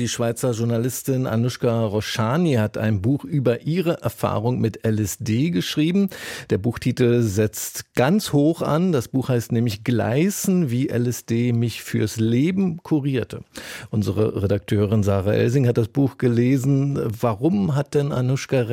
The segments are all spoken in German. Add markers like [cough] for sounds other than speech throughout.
die Schweizer Journalistin Anushka Roshani hat ein Buch über ihre Erfahrung mit LSD geschrieben. Der Buchtitel setzt ganz hoch an. Das Buch heißt nämlich Gleißen, wie LSD mich fürs Leben kurierte. Unsere Redakteurin Sarah Elsing hat das Buch gelesen. Warum hat denn Anushka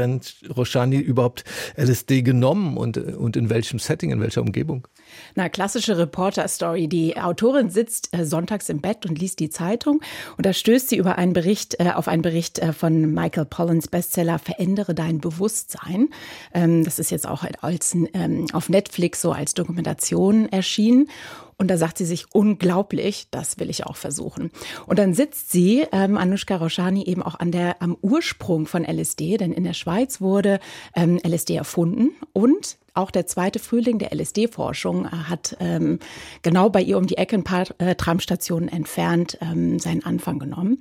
Roshani überhaupt LSD genommen und, und in welchem Setting, in welcher Umgebung? Na, klassische Reporter-Story. Die Autorin sitzt äh, sonntags im Bett und liest die Zeitung und da stößt sie über einen Bericht, äh, auf einen Bericht äh, von Michael Pollins Bestseller Verändere dein Bewusstsein. Ähm, das ist jetzt auch als, ähm, auf Netflix so als Dokumentation erschienen. Und da sagt sie sich, unglaublich, das will ich auch versuchen. Und dann sitzt sie, ähm, Anushka Roshani, eben auch an der, am Ursprung von LSD, denn in der Schweiz wurde ähm, LSD erfunden und auch der zweite Frühling der LSD-Forschung äh, hat ähm, genau bei ihr um die Ecke ein paar äh, Tramstationen entfernt ähm, seinen Anfang genommen.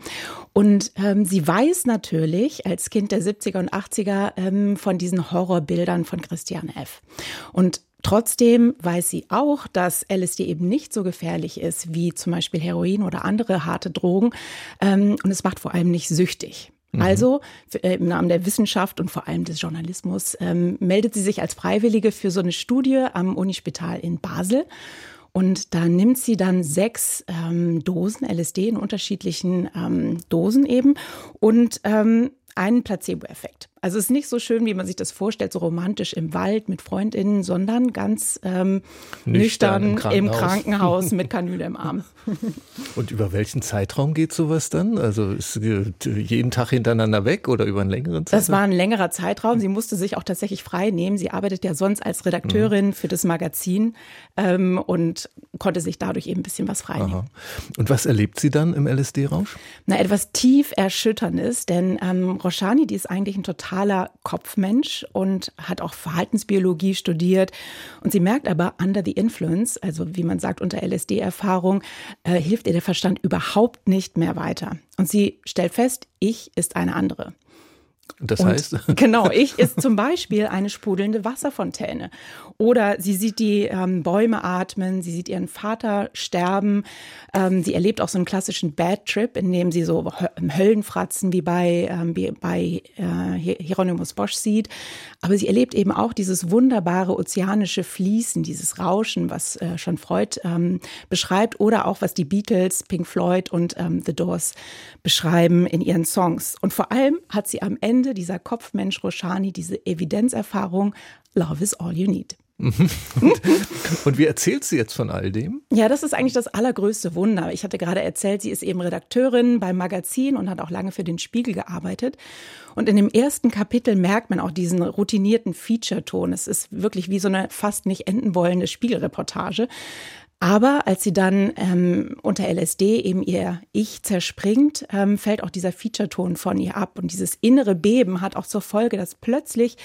Und ähm, sie weiß natürlich als Kind der 70er und 80er ähm, von diesen Horrorbildern von Christian F. Und Trotzdem weiß sie auch, dass LSD eben nicht so gefährlich ist wie zum Beispiel Heroin oder andere harte Drogen. Ähm, und es macht vor allem nicht süchtig. Mhm. Also äh, im Namen der Wissenschaft und vor allem des Journalismus ähm, meldet sie sich als Freiwillige für so eine Studie am Unispital in Basel. Und da nimmt sie dann sechs ähm, Dosen LSD in unterschiedlichen ähm, Dosen eben und ähm, einen Placebo-Effekt. Also es ist nicht so schön, wie man sich das vorstellt, so romantisch im Wald mit Freundinnen, sondern ganz ähm, nüchtern, nüchtern im, Krankenhaus. im, Krankenhaus. mit [laughs] Kanüle im Arm. Und über welchen Zeitraum geht sowas dann? Also ist jeden Tag hintereinander weg oder über einen längeren Zeitraum? Das war ein längerer Zeitraum. Sie musste sich auch tatsächlich frei nehmen. Sie arbeitet ja sonst als Redakteurin mhm. für das Magazin ähm, und konnte sich dadurch eben ein bisschen was frei nehmen. Und was erlebt sie dann im LSD-Rausch? Na, etwas tief erschütterndes, denn ähm, Roshani, die ist eigentlich ein total totaler Kopfmensch und hat auch Verhaltensbiologie studiert. Und sie merkt aber, under the influence, also wie man sagt, unter LSD-Erfahrung, äh, hilft ihr der Verstand überhaupt nicht mehr weiter. Und sie stellt fest, ich ist eine andere. Das und heißt? [laughs] Genau, ich ist zum Beispiel eine sprudelnde Wasserfontäne. Oder sie sieht die ähm, Bäume atmen, sie sieht ihren Vater sterben. Ähm, sie erlebt auch so einen klassischen Bad Trip, in dem sie so Höllenfratzen wie bei, ähm, wie bei äh, Hieronymus Bosch sieht. Aber sie erlebt eben auch dieses wunderbare ozeanische Fließen, dieses Rauschen, was äh, schon Freud ähm, beschreibt. Oder auch was die Beatles, Pink Floyd und ähm, The Doors beschreiben in ihren Songs. Und vor allem hat sie am Ende dieser Kopfmensch Roshani diese Evidenzerfahrung, Love is all you need. und, [laughs] und, wie erzählt sie jetzt von all dem? Ja, das ist eigentlich das allergrößte Wunder. Ich hatte gerade erzählt, sie ist eben Redakteurin beim Magazin und hat auch lange für den Spiegel gearbeitet. Und in dem ersten Kapitel merkt man auch diesen routinierten Feature-Ton. Es ist wirklich wie so eine fast nicht enden wollende Spiegelreportage. Aber als sie dann ähm, unter LSD eben ihr Ich zerspringt, ähm, fällt auch dieser Feature-Ton von ihr ab. Und dieses innere Beben hat auch zur Folge, dass plötzlich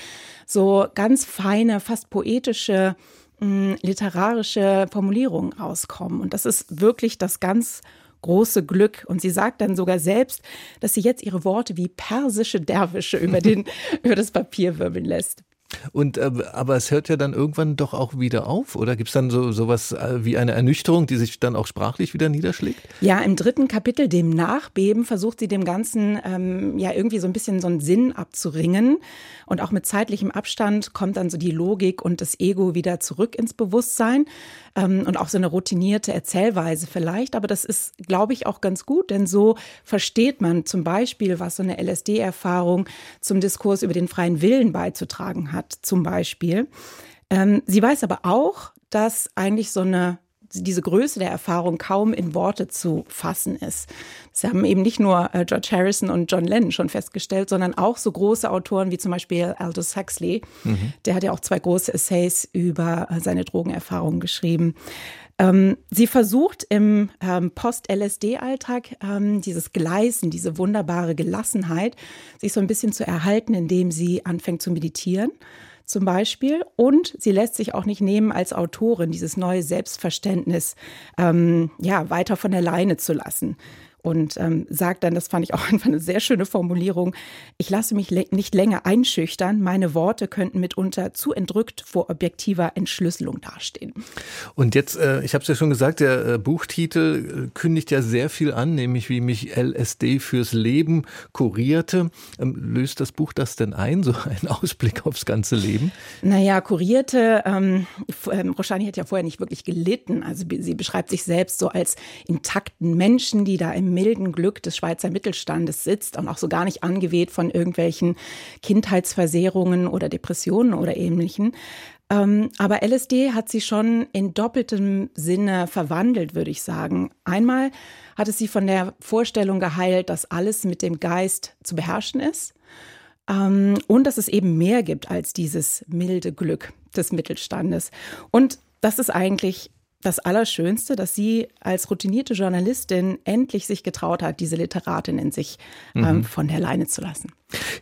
so ganz feine, fast poetische, mh, hm, literarische Formulierungen rauskommen. Und das ist wirklich das ganz große Glück. Und sie sagt dann sogar selbst, dass sie jetzt ihre Worte wie persische Derwische über, den, [laughs] über das Papier wirbeln lässt. Und äh, aber es hört ja dann irgendwann doch auch wieder auf, oder gibt es dann so sowas äh, wie eine Ernüchterung, die sich dann auch sprachlich wieder niederschlägt? Ja, im dritten Kapitel, dem Nachbeben, versucht sie dem Ganzen ähm, ja irgendwie so ein bisschen so einen Sinn abzuringen. Und auch mit zeitlichem Abstand kommt dann so die Logik und das Ego wieder zurück ins Bewusstsein ähm, und auch so eine routinierte Erzählweise vielleicht. Aber das ist, glaube ich, auch ganz gut, denn so versteht man zum Beispiel, was so eine LSD-Erfahrung zum Diskurs über den freien Willen beizutragen hat, zum Beispiel. Ähm, sie weiß aber auch, dass eigentlich so eine diese Größe der Erfahrung kaum in Worte zu fassen ist. Das haben eben nicht nur äh, George Harrison und John Lennon schon festgestellt, sondern auch so große Autoren wie zum Beispiel Aldous Huxley. Mhm. Der hat ja auch zwei große Essays über äh, seine Drogenerfahrungen geschrieben. Ähm, sie versucht im ähm, Post-LSD-Alltag ähm, dieses Gleisen, diese wunderbare Gelassenheit, sich so ein bisschen zu erhalten, indem sie anfängt zu meditieren zum Beispiel. Und sie lässt sich auch nicht nehmen, als Autorin dieses neue Selbstverständnis ähm, ja, weiter von der Leine zu lassen. Und ähm, sagt dann, das fand ich auch [laughs] einfach eine sehr schöne Formulierung, ich lasse mich nicht länger einschüchtern, meine Worte könnten mitunter zu entrückt vor objektiver Entschlüsselung dastehen. Und jetzt, äh, ich habe es ja schon gesagt, der äh, Buchtitel äh, kündigt ja sehr viel an, nämlich wie mich LSD fürs Leben kurierte. Ähm, löst das Buch das denn ein, so ein Ausblick aufs ganze Leben? Naja, kurierte, ähm, ähm, Roshani hat ja vorher nicht wirklich gelitten. Also sie beschreibt sich selbst so als intakten Menschen, die da im milden Glück des Schweizer Mittelstandes sitzt und auch so gar nicht angeweht von irgendwelchen Kindheitsversehrungen oder Depressionen oder ähnlichen. Ähm, aber LSD hat sie schon in doppeltem Sinne verwandelt, würde ich sagen. Einmal hat es sie von der Vorstellung geheilt, dass alles mit dem Geist zu beherrschen ist. Ähm, und dass es eben mehr gibt als dieses milde Glück des Mittelstandes. Und das ist eigentlich das Allerschönste, dass sie als routinierte Journalistin endlich sich getraut hat, diese Literatin in sich ähm, mhm. von der Leine zu lassen.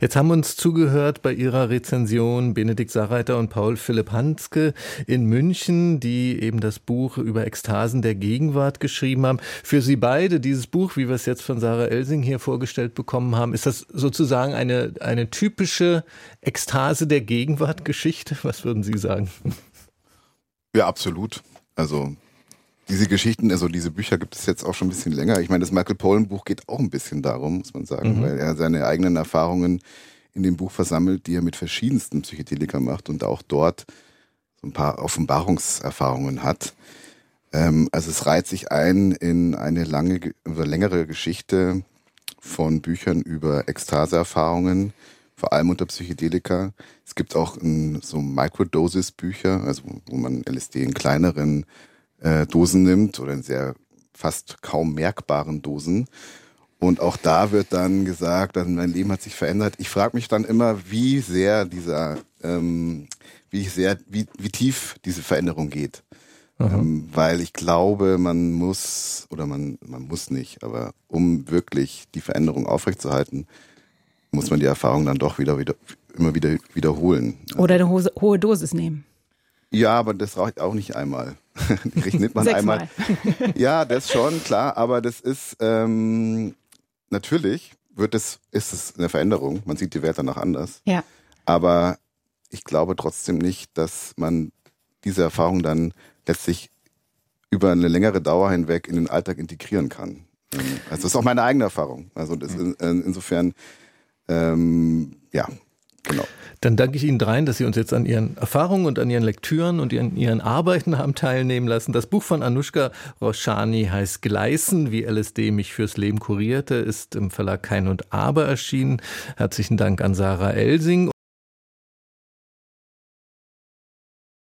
Jetzt haben uns zugehört bei Ihrer Rezension Benedikt Sarreiter und Paul Philipp Hanske in München, die eben das Buch über Ekstasen der Gegenwart geschrieben haben. Für Sie beide, dieses Buch, wie wir es jetzt von Sarah Elsing hier vorgestellt bekommen haben, ist das sozusagen eine, eine typische Ekstase der Gegenwart Geschichte? Was würden Sie sagen? Ja, absolut. Also diese Geschichten, also diese Bücher gibt es jetzt auch schon ein bisschen länger. Ich meine, das Michael Pollan Buch geht auch ein bisschen darum, muss man sagen, mhm. weil er seine eigenen Erfahrungen in dem Buch versammelt, die er mit verschiedensten Psychedelika macht und auch dort so ein paar Offenbarungserfahrungen hat. Ähm, also es reiht sich ein in eine lange oder längere Geschichte von Büchern über Ekstaseerfahrungen, vor allem unter Psychedelika. Es gibt auch ein, so Microdosis-Bücher, also wo man LSD in kleineren äh, Dosen nimmt oder in sehr fast kaum merkbaren Dosen. Und auch da wird dann gesagt, also mein Leben hat sich verändert. Ich frage mich dann immer, wie sehr dieser, ähm, wie sehr, wie, wie tief diese Veränderung geht. Ähm, weil ich glaube, man muss, oder man, man muss nicht, aber um wirklich die Veränderung aufrechtzuerhalten, muss man die Erfahrung dann doch wieder, wieder immer wieder wiederholen. Oder eine hohe, hohe Dosis nehmen. Ja, aber das reicht auch nicht einmal. [laughs] Nimmt man einmal. Ja, das schon, klar, aber das ist ähm, natürlich wird es, ist es eine Veränderung. Man sieht die Welt danach anders. Ja. Aber ich glaube trotzdem nicht, dass man diese Erfahrung dann letztlich über eine längere Dauer hinweg in den Alltag integrieren kann. Also das ist auch meine eigene Erfahrung. Also das in, insofern ähm, ja, genau. Dann danke ich Ihnen dreien, dass Sie uns jetzt an Ihren Erfahrungen und an Ihren Lektüren und an Ihren Arbeiten haben teilnehmen lassen. Das Buch von Anushka Roshani heißt Gleisen, wie LSD mich fürs Leben kurierte, ist im Verlag Kein und Aber erschienen. Herzlichen Dank an Sarah Elsing.